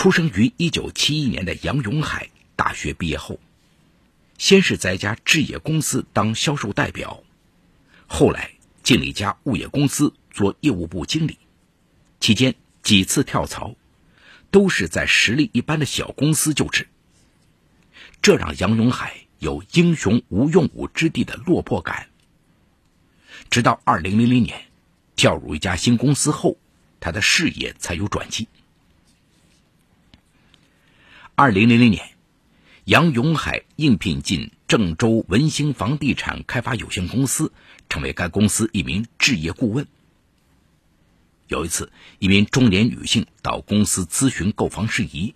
出生于1971年的杨永海，大学毕业后，先是在一家置业公司当销售代表，后来进了一家物业公司做业务部经理，期间几次跳槽，都是在实力一般的小公司就职。这让杨永海有英雄无用武之地的落魄感。直到2000年，跳入一家新公司后，他的事业才有转机。二零零零年，杨永海应聘进郑州文兴房地产开发有限公司，成为该公司一名置业顾问。有一次，一名中年女性到公司咨询购房事宜，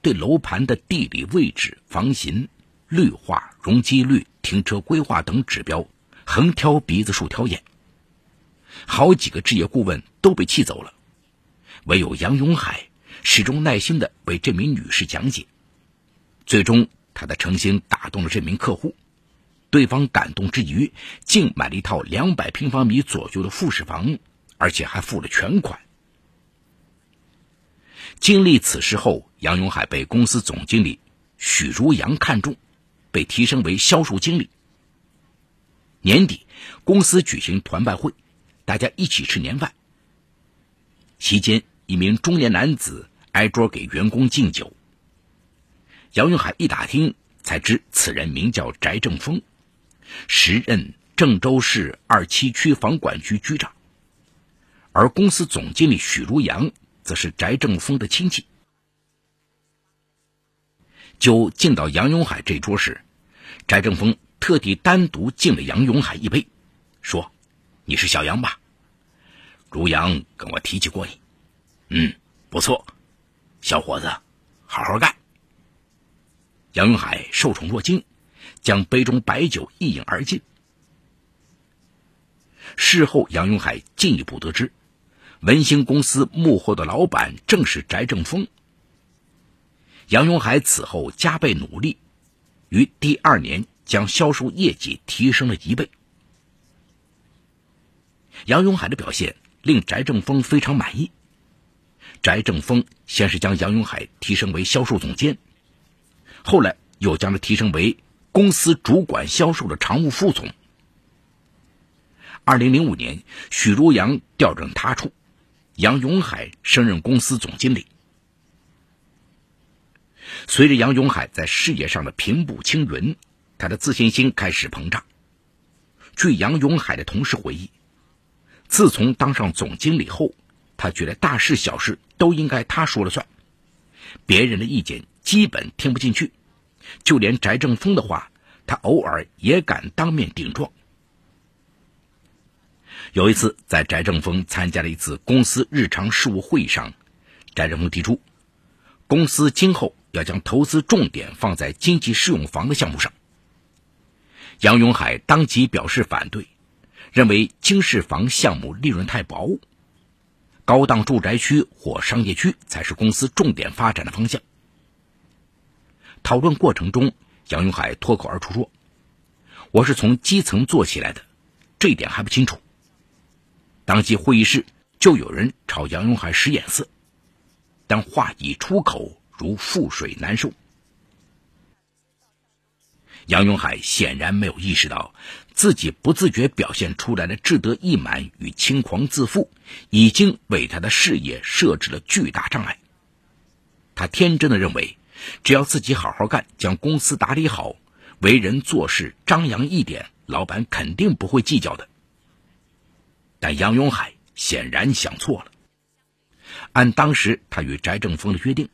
对楼盘的地理位置、房型、绿化、容积率、停车规划等指标横挑鼻子竖挑眼，好几个置业顾问都被气走了，唯有杨永海。始终耐心的为这名女士讲解，最终他的诚心打动了这名客户，对方感动之余，竟买了一套两百平方米左右的复式房，而且还付了全款。经历此事后，杨永海被公司总经理许如阳看中，被提升为销售经理。年底，公司举行团拜会，大家一起吃年饭。席间，一名中年男子。挨桌给员工敬酒。杨永海一打听，才知此人名叫翟正峰，时任郑州市二七区房管局局长。而公司总经理许如阳，则是翟正峰的亲戚。酒敬到杨永海这桌时，翟正峰特地单独敬了杨永海一杯，说：“你是小杨吧？如阳跟我提起过你，嗯，不错。”小伙子，好好干。杨永海受宠若惊，将杯中白酒一饮而尽。事后，杨永海进一步得知，文兴公司幕后的老板正是翟正峰。杨永海此后加倍努力，于第二年将销售业绩提升了一倍。杨永海的表现令翟正峰非常满意。翟正峰先是将杨永海提升为销售总监，后来又将他提升为公司主管销售的常务副总。二零零五年，许如阳调任他处，杨永海升任公司总经理。随着杨永海在事业上的平步青云，他的自信心开始膨胀。据杨永海的同事回忆，自从当上总经理后。他觉得大事小事都应该他说了算，别人的意见基本听不进去，就连翟正峰的话，他偶尔也敢当面顶撞。有一次，在翟正峰参加了一次公司日常事务会议上，翟正峰提出，公司今后要将投资重点放在经济适用房的项目上。杨永海当即表示反对，认为经适房项目利润太薄。高档住宅区或商业区才是公司重点发展的方向。讨论过程中，杨永海脱口而出说：“我是从基层做起来的，这一点还不清楚。”当即会议室就有人朝杨永海使眼色，但话已出口，如覆水难收。杨永海显然没有意识到，自己不自觉表现出来的志得意满与轻狂自负，已经为他的事业设置了巨大障碍。他天真的认为，只要自己好好干，将公司打理好，为人做事张扬一点，老板肯定不会计较的。但杨永海显然想错了。按当时他与翟正峰的约定，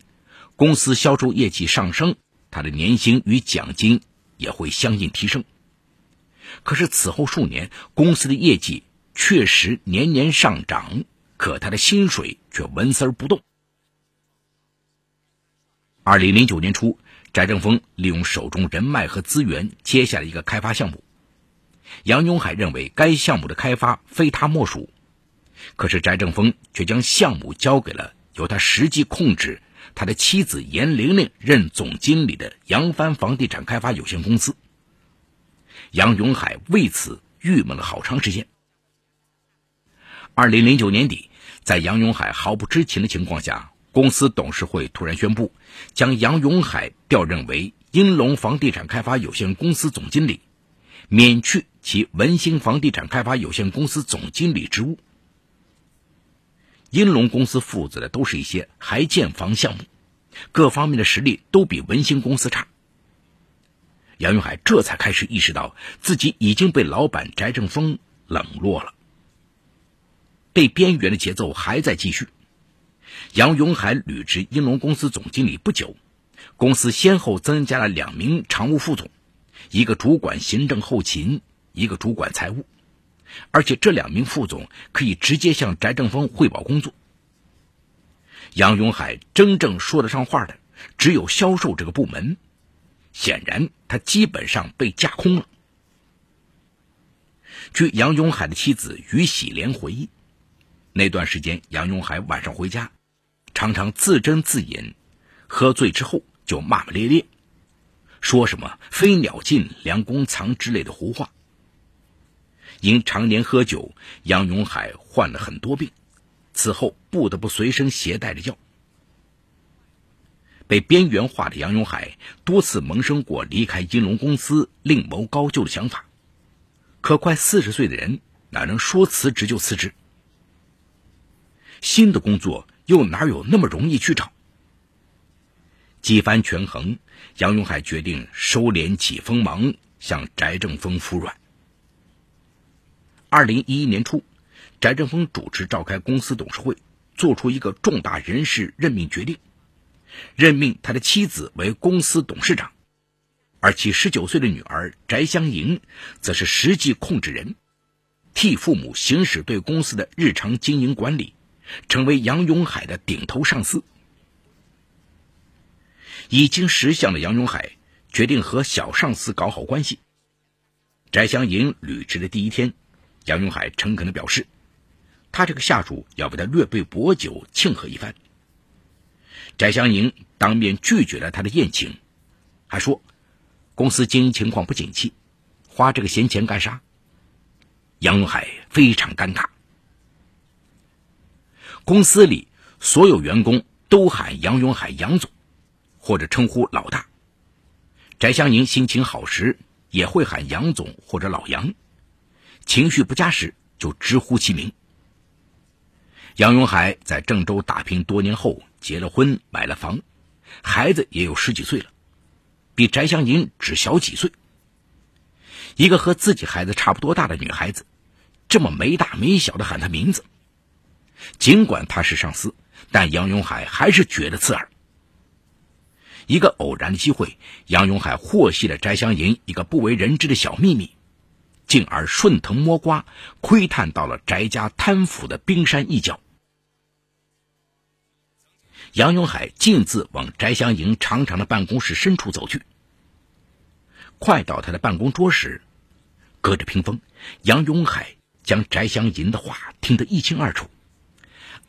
公司销售业绩上升，他的年薪与奖金。也会相应提升。可是此后数年，公司的业绩确实年年上涨，可他的薪水却纹丝儿不动。二零零九年初，翟正峰利用手中人脉和资源接下了一个开发项目。杨永海认为该项目的开发非他莫属，可是翟正峰却将项目交给了由他实际控制。他的妻子严玲玲任总经理的扬帆房地产开发有限公司。杨永海为此郁闷了好长时间。二零零九年底，在杨永海毫不知情的情况下，公司董事会突然宣布，将杨永海调任为英龙房地产开发有限公司总经理，免去其文兴房地产开发有限公司总经理职务。英龙公司负责的都是一些还建房项目，各方面的实力都比文兴公司差。杨永海这才开始意识到自己已经被老板翟正峰冷落了。被边缘的节奏还在继续。杨永海履职英龙公司总经理不久，公司先后增加了两名常务副总，一个主管行政后勤，一个主管财务，而且这两名副总可以直接向翟正峰汇报工作。杨永海真正说得上话的只有销售这个部门，显然他基本上被架空了。据杨永海的妻子于喜莲回忆。那段时间，杨永海晚上回家，常常自斟自饮，喝醉之后就骂骂咧咧，说什么“飞鸟尽，良弓藏”之类的胡话。因常年喝酒，杨永海患了很多病，此后不得不随身携带着药。被边缘化的杨永海多次萌生过离开金龙公司另谋高就的想法，可快四十岁的人哪能说辞职就辞职？新的工作又哪有那么容易去找？几番权衡，杨永海决定收敛起锋芒，向翟正峰服软。二零一一年初，翟振峰主持召开公司董事会，做出一个重大人事任命决定，任命他的妻子为公司董事长，而其十九岁的女儿翟香莹则是实际控制人，替父母行使对公司的日常经营管理。成为杨永海的顶头上司。已经识相的杨永海决定和小上司搞好关系。翟香莹履职的第一天，杨永海诚恳的表示，他这个下属要为他略备薄酒庆贺一番。翟香银当面拒绝了他的宴请，还说公司经营情况不景气，花这个闲钱干啥？杨永海非常尴尬。公司里所有员工都喊杨永海杨总，或者称呼老大。翟香凝心情好时也会喊杨总或者老杨，情绪不佳时就直呼其名。杨永海在郑州打拼多年后结了婚，买了房，孩子也有十几岁了，比翟香银只小几岁。一个和自己孩子差不多大的女孩子，这么没大没小的喊他名字。尽管他是上司，但杨永海还是觉得刺耳。一个偶然的机会，杨永海获悉了翟香银一个不为人知的小秘密，进而顺藤摸瓜，窥探到了翟家贪腐的冰山一角。杨永海径自往翟香银长长的办公室深处走去。快到他的办公桌时，隔着屏风，杨永海将翟香银的话听得一清二楚。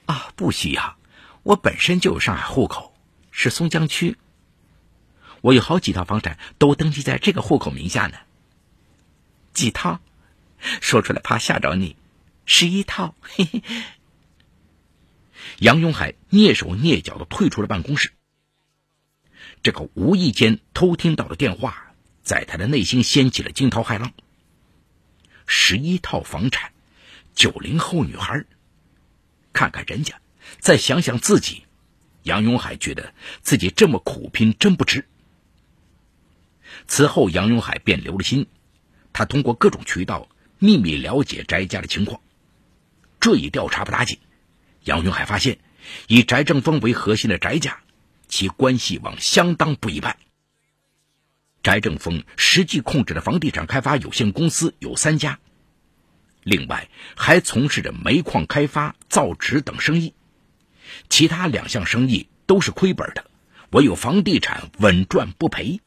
啊，不需要，我本身就有上海户口，是松江区。我有好几套房产都登记在这个户口名下呢。几套？说出来怕吓着你。十一套。嘿嘿。杨永海蹑手蹑脚的退出了办公室。这个无意间偷听到的电话，在他的内心掀起了惊涛骇浪。十一套房产，九零后女孩。看看人家，再想想自己，杨永海觉得自己这么苦拼真不值。此后，杨永海便留了心，他通过各种渠道秘密了解翟家的情况。这一调查不打紧，杨云海发现，以翟正峰为核心的翟家，其关系网相当不一般。翟正峰实际控制的房地产开发有限公司有三家。另外，还从事着煤矿开发、造纸等生意，其他两项生意都是亏本的，唯有房地产稳赚不赔。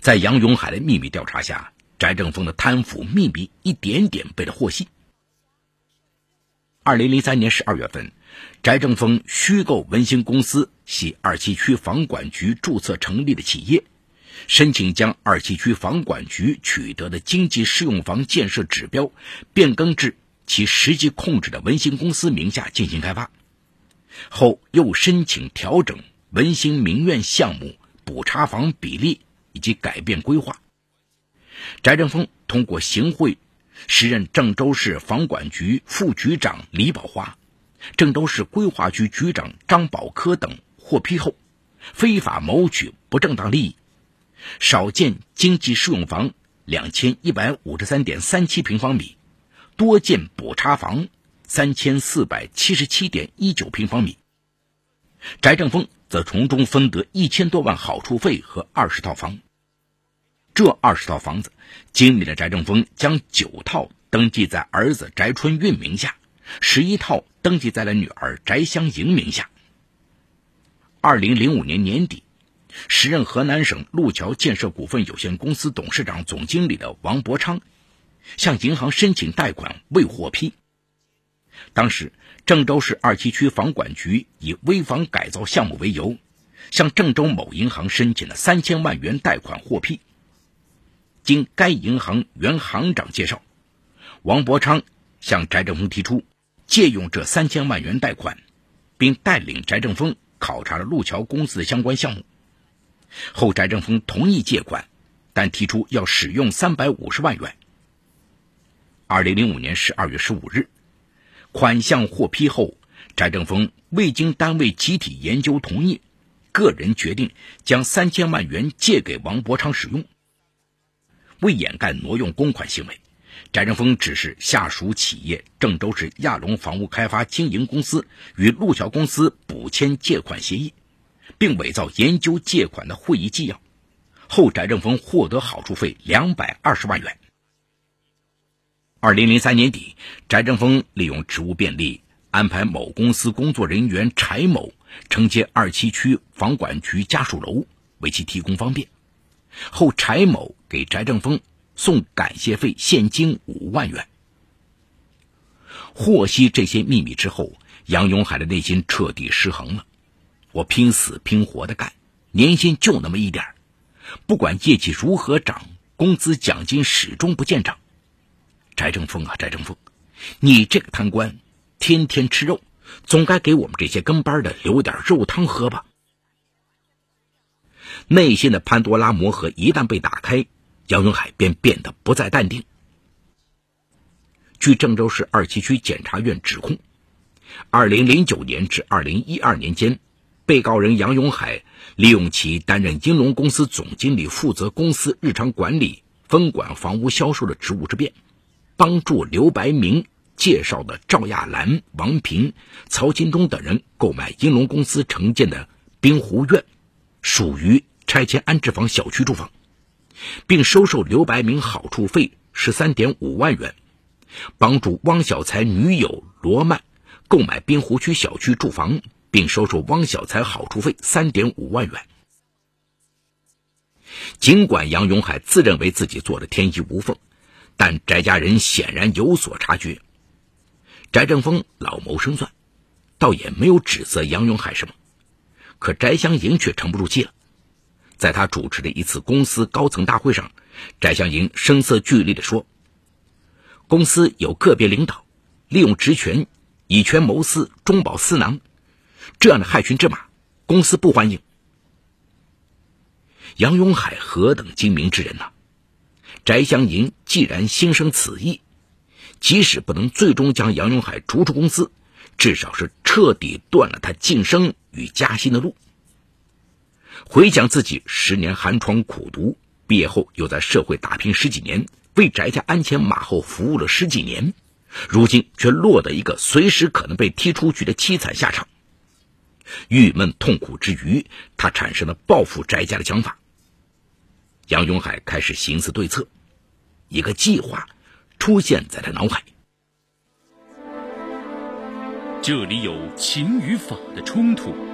在杨永海的秘密调查下，翟正峰的贪腐秘密一点点被他获悉。二零零三年十二月份，翟正峰虚构文兴公司系二七区房管局注册成立的企业。申请将二七区房管局取得的经济适用房建设指标变更至其实际控制的文兴公司名下进行开发，后又申请调整文兴名苑项目补差房比例以及改变规划。翟正峰通过行贿，时任郑州市房管局副局长李宝华、郑州市规划局局长张宝科等获批后，非法谋取不正当利益，少建经济适用房两千一百五十三点三七平方米，多建补差房三千四百七十七点一九平方米。翟正峰则从中分得一千多万好处费和二十套房。这二十套房子，经理的翟正峰将九套登记在儿子翟春运名下，十一套登记在了女儿翟香莹名下。二零零五年年底，时任河南省路桥建设股份有限公司董事长、总经理的王伯昌，向银行申请贷款未获批。当时，郑州市二七区房管局以危房改造项目为由，向郑州某银行申请了三千万元贷款获批。经该银行原行长介绍，王伯昌向翟正峰提出借用这三千万元贷款，并带领翟正峰考察了路桥公司的相关项目。后翟正峰同意借款，但提出要使用三百五十万元。二零零五年十二月十五日，款项获批后，翟正峰未经单位集体研究同意，个人决定将三千万元借给王伯昌使用。为掩盖挪用公款行为，翟正峰指示下属企业郑州市亚龙房屋开发经营公司与路桥公司补签借款协议，并伪造研究借款的会议纪要。后翟正峰获得好处费两百二十万元。二零零三年底，翟正峰利用职务便利，安排某公司工作人员柴某承接二七区房管局家属楼，为其提供方便。后柴某给翟正峰送感谢费现金五万元。获悉这些秘密之后，杨永海的内心彻底失衡了。我拼死拼活的干，年薪就那么一点不管业绩如何涨，工资奖金始终不见涨。翟正峰啊，翟正峰，你这个贪官，天天吃肉，总该给我们这些跟班的留点肉汤喝吧。内心的潘多拉魔盒一旦被打开，杨永海便变得不再淡定。据郑州市二七区检察院指控，二零零九年至二零一二年间，被告人杨永海利用其担任英龙公司总经理，负责公司日常管理、分管房屋销售的职务之便，帮助刘白明介绍的赵亚兰、王平、曹金忠等人购买英龙公司承建的滨湖苑，属于。拆迁安置房小区住房，并收受刘白明好处费十三点五万元，帮助汪小才女友罗曼购买滨湖区小区住房，并收受汪小才好处费三点五万元。尽管杨永海自认为自己做的天衣无缝，但翟家人显然有所察觉。翟正峰老谋深算，倒也没有指责杨永海什么，可翟香莹却沉不住气了。在他主持的一次公司高层大会上，翟香盈声色俱厉地说：“公司有个别领导利用职权以权谋私、中饱私囊，这样的害群之马，公司不欢迎。”杨永海何等精明之人呐！翟香盈既然心生此意，即使不能最终将杨永海逐出公司，至少是彻底断了他晋升与加薪的路。回想自己十年寒窗苦读，毕业后又在社会打拼十几年，为翟家鞍前马后服务了十几年，如今却落得一个随时可能被踢出去的凄惨下场。郁闷痛苦之余，他产生了报复翟家的想法。杨永海开始行思对策，一个计划出现在他脑海。这里有情与法的冲突。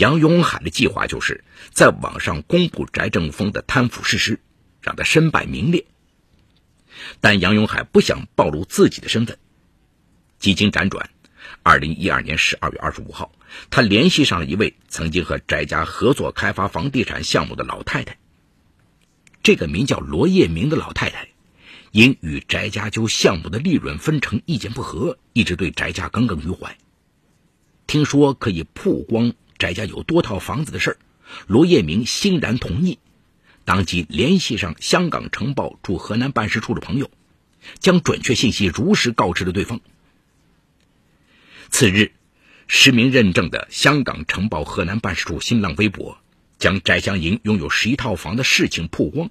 杨永海的计划就是在网上公布翟正峰的贪腐事实，让他身败名裂。但杨永海不想暴露自己的身份。几经辗转，二零一二年十二月二十五号，他联系上了一位曾经和翟家合作开发房地产项目的老太太。这个名叫罗叶明的老太太，因与翟家就项目的利润分成意见不合，一直对翟家耿耿于怀。听说可以曝光翟家有多套房子的事儿，罗叶明欣然同意，当即联系上香港城报驻河南办事处的朋友，将准确信息如实告知了对方。次日，实名认证的香港城报河南办事处新浪微博将翟香盈拥有十一套房的事情曝光，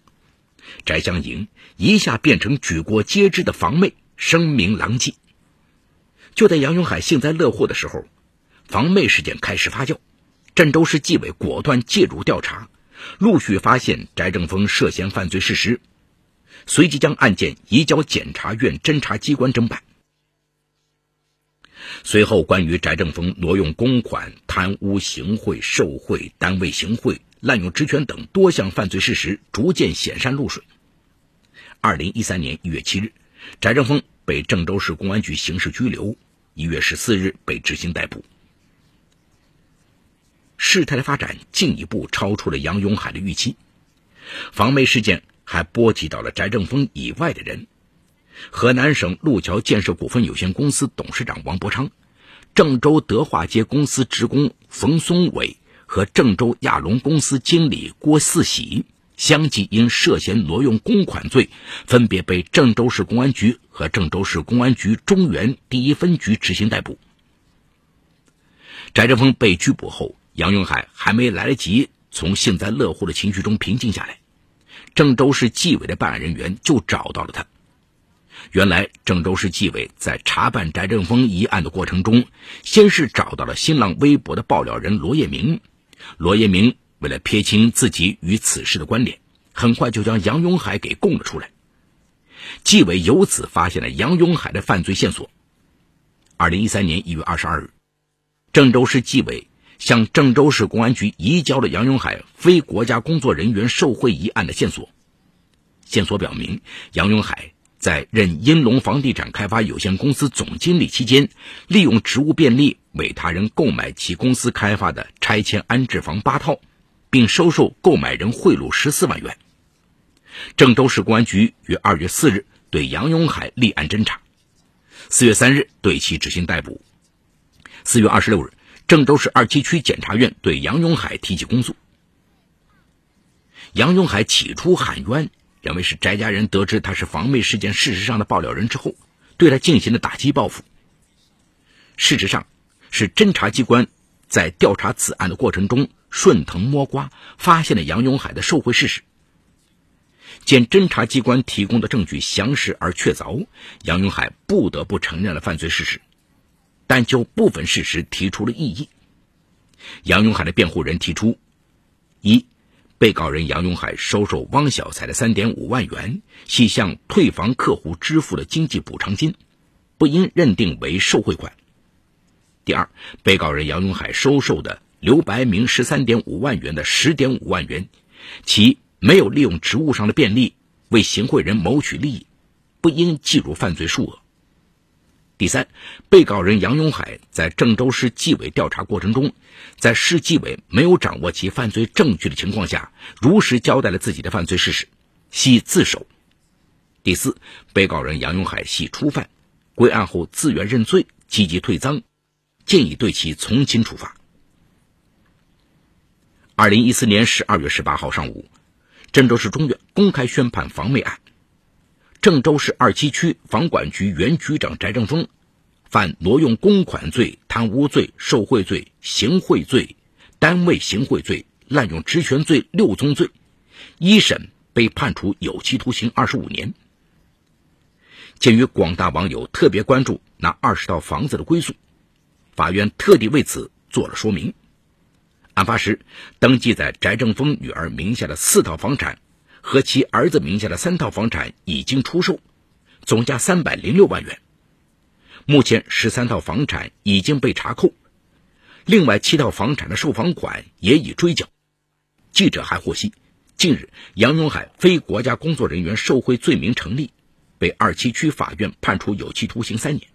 翟香盈一下变成举国皆知的房妹，声名狼藉。就在杨永海幸灾乐祸的时候，房妹事件开始发酵，郑州市纪委果断介入调查，陆续发现翟正峰涉嫌犯罪事实，随即将案件移交检察院侦查机关侦办。随后，关于翟正峰挪用公款、贪污行贿、受贿、单位行贿、滥用职权等多项犯罪事实逐渐显山露水。二零一三年一月七日，翟正峰被郑州市公安局刑事拘留，一月十四日被执行逮捕。事态的发展进一步超出了杨永海的预期，房妹事件还波及到了翟正峰以外的人。河南省路桥建设股份有限公司董事长王伯昌、郑州德化街公司职工冯松伟和郑州亚龙公司经理郭四喜相继因涉嫌挪用公款罪，分别被郑州市公安局和郑州市公安局中原第一分局执行逮捕。翟正峰被拘捕后，杨永海还没来得及从幸灾乐祸的情绪中平静下来，郑州市纪委的办案人员就找到了他。原来，郑州市纪委在查办翟正峰一案的过程中，先是找到了新浪微博的爆料人罗叶明。罗叶明为了撇清自己与此事的关联，很快就将杨永海给供了出来。纪委由此发现了杨永海的犯罪线索。二零一三年一月二十二日，郑州市纪委向郑州市公安局移交了杨永海非国家工作人员受贿一案的线索。线索表明，杨永海。在任英龙房地产开发有限公司总经理期间，利用职务便利为他人购买其公司开发的拆迁安置房八套，并收受购买人贿赂十四万元。郑州市公安局于二月四日对杨永海立案侦查，四月三日对其执行逮捕。四月二十六日，郑州市二七区检察院对杨永海提起公诉。杨永海起初喊冤。认为是翟家人得知他是房妹事件事实上的爆料人之后，对他进行了打击报复。事实上，是侦查机关在调查此案的过程中顺藤摸瓜，发现了杨永海的受贿事实。见侦查机关提供的证据详实而确凿，杨永海不得不承认了犯罪事实，但就部分事实提出了异议。杨永海的辩护人提出：一。被告人杨永海收受汪小才的三点五万元，系向退房客户支付的经济补偿金，不应认定为受贿款。第二，被告人杨永海收受的刘白明十三点五万元的十点五万元，其没有利用职务上的便利为行贿人谋取利益，不应计入犯罪数额。第三，被告人杨永海在郑州市纪委调查过程中，在市纪委没有掌握其犯罪证据的情况下，如实交代了自己的犯罪事实，系自首。第四，被告人杨永海系初犯，归案后自愿认罪，积极退赃，建议对其从轻处罚。二零一四年十二月十八号上午，郑州市中院公开宣判房妹案。郑州市二七区房管局原局长翟正峰，犯挪用公款罪、贪污罪、受贿罪、行贿罪、单位行贿罪、滥用职权罪六宗罪，一审被判处有期徒刑二十五年。鉴于广大网友特别关注那二十套房子的归宿，法院特地为此做了说明。案发时，登记在翟正峰女儿名下的四套房产。和其儿子名下的三套房产已经出售，总价三百零六万元，目前十三套房产已经被查扣，另外七套房产的售房款也已追缴。记者还获悉，近日杨永海非国家工作人员受贿罪名成立，被二七区法院判处有期徒刑三年。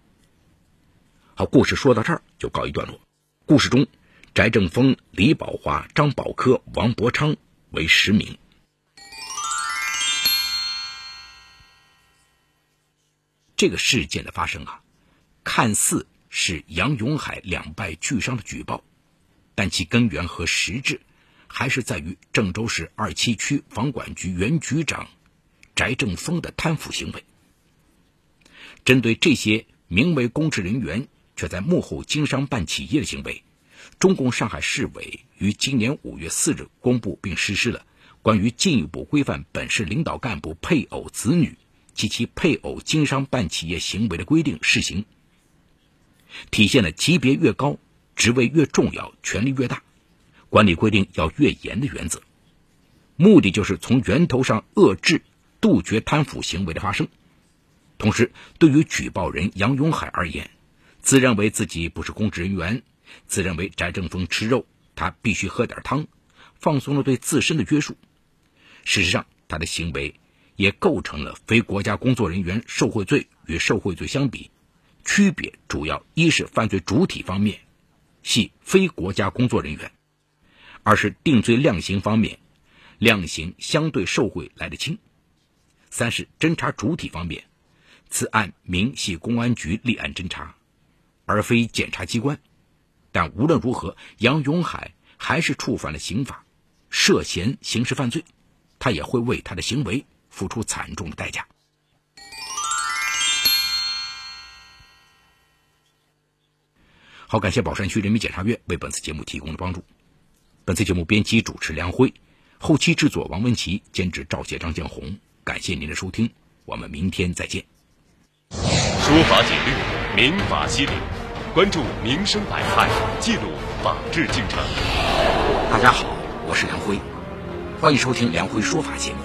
好，故事说到这儿就告一段落。故事中，翟正峰、李宝华、张宝科、王伯昌为实名。这个事件的发生啊，看似是杨永海两败俱伤的举报，但其根源和实质，还是在于郑州市二七区房管局原局长翟正峰的贪腐行为。针对这些名为公职人员却在幕后经商办企业的行为，中共上海市委于今年五月四日公布并实施了《关于进一步规范本市领导干部配偶子女》。及其配偶经商办企业行为的规定试行，体现了级别越高，职位越重要，权力越大，管理规定要越严的原则。目的就是从源头上遏制、杜绝贪腐行为的发生。同时，对于举报人杨永海而言，自认为自己不是公职人员，自认为翟正峰吃肉，他必须喝点汤，放松了对自身的约束。事实上，他的行为。也构成了非国家工作人员受贿罪。与受贿罪相比，区别主要一是犯罪主体方面系非国家工作人员，二是定罪量刑方面，量刑相对受贿来得轻；三是侦查主体方面，此案明系公安局立案侦查，而非检察机关。但无论如何，杨永海还是触犯了刑法，涉嫌刑事犯罪，他也会为他的行为。付出惨重的代价。好，感谢宝山区人民检察院为本次节目提供的帮助。本次节目编辑主持梁辉，后期制作王文琪，监制赵杰、张建红。感谢您的收听，我们明天再见。说法简略，民法析理，关注民生百态，记录法治进程。大家好，我是梁辉，欢迎收听梁辉说法节目。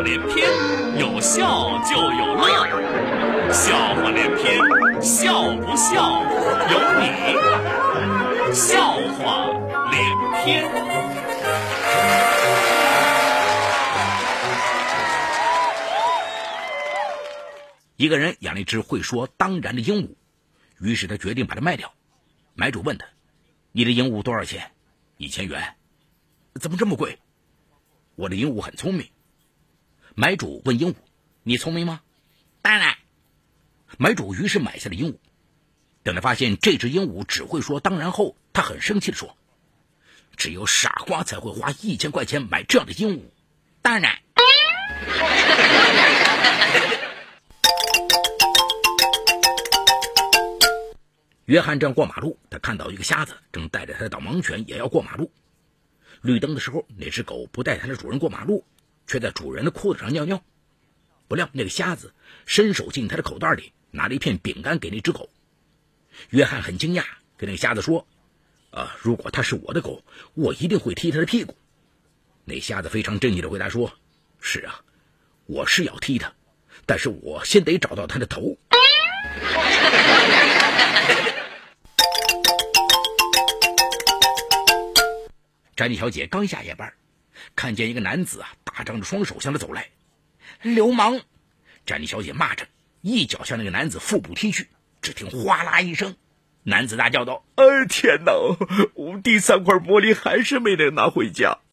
连篇，有笑就有乐，笑话连篇，笑不笑由你。笑话连篇。一个人养了一只会说“当然”的鹦鹉，于是他决定把它卖掉。买主问他：“你的鹦鹉多少钱？”“一千元。”“怎么这么贵？”“我的鹦鹉很聪明。”买主问鹦鹉：“你聪明吗？”“当然。”买主于是买下了鹦鹉。等他发现这只鹦鹉只会说“当然”后，他很生气的说：“只有傻瓜才会花一千块钱买这样的鹦鹉。”“当然。”约翰正过马路，他看到一个瞎子正带着他的导盲犬也要过马路。绿灯的时候，那只狗不带它的主人过马路。却在主人的裤子上尿尿，不料那个瞎子伸手进他的口袋里拿了一片饼干给那只狗。约翰很惊讶，跟那个瞎子说：“啊，如果他是我的狗，我一定会踢他的屁股。”那瞎子非常正义的回答说：“是啊，我是要踢他，但是我先得找到他的头。” 詹妮小姐刚下夜班。看见一个男子啊，大张着双手向他走来，流氓！詹妮小姐骂着，一脚向那个男子腹部踢去。只听哗啦一声，男子大叫道：“呃，天哪！我第三块玻璃还是没能拿回家。”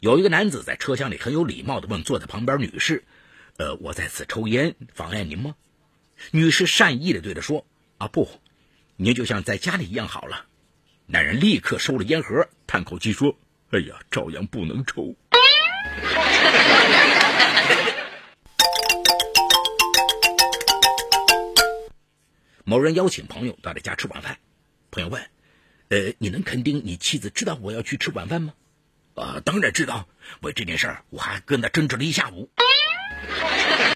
有一个男子在车厢里很有礼貌的问坐在旁边女士：“呃，我在此抽烟，妨碍您吗？”女士善意的对他说。啊不，您就像在家里一样好了。男人立刻收了烟盒，叹口气说：“哎呀，照样不能抽。某人邀请朋友到他家吃晚饭，朋友问：“呃，你能肯定你妻子知道我要去吃晚饭吗？”“啊，当然知道。为这件事，我还跟他争执了一下午。”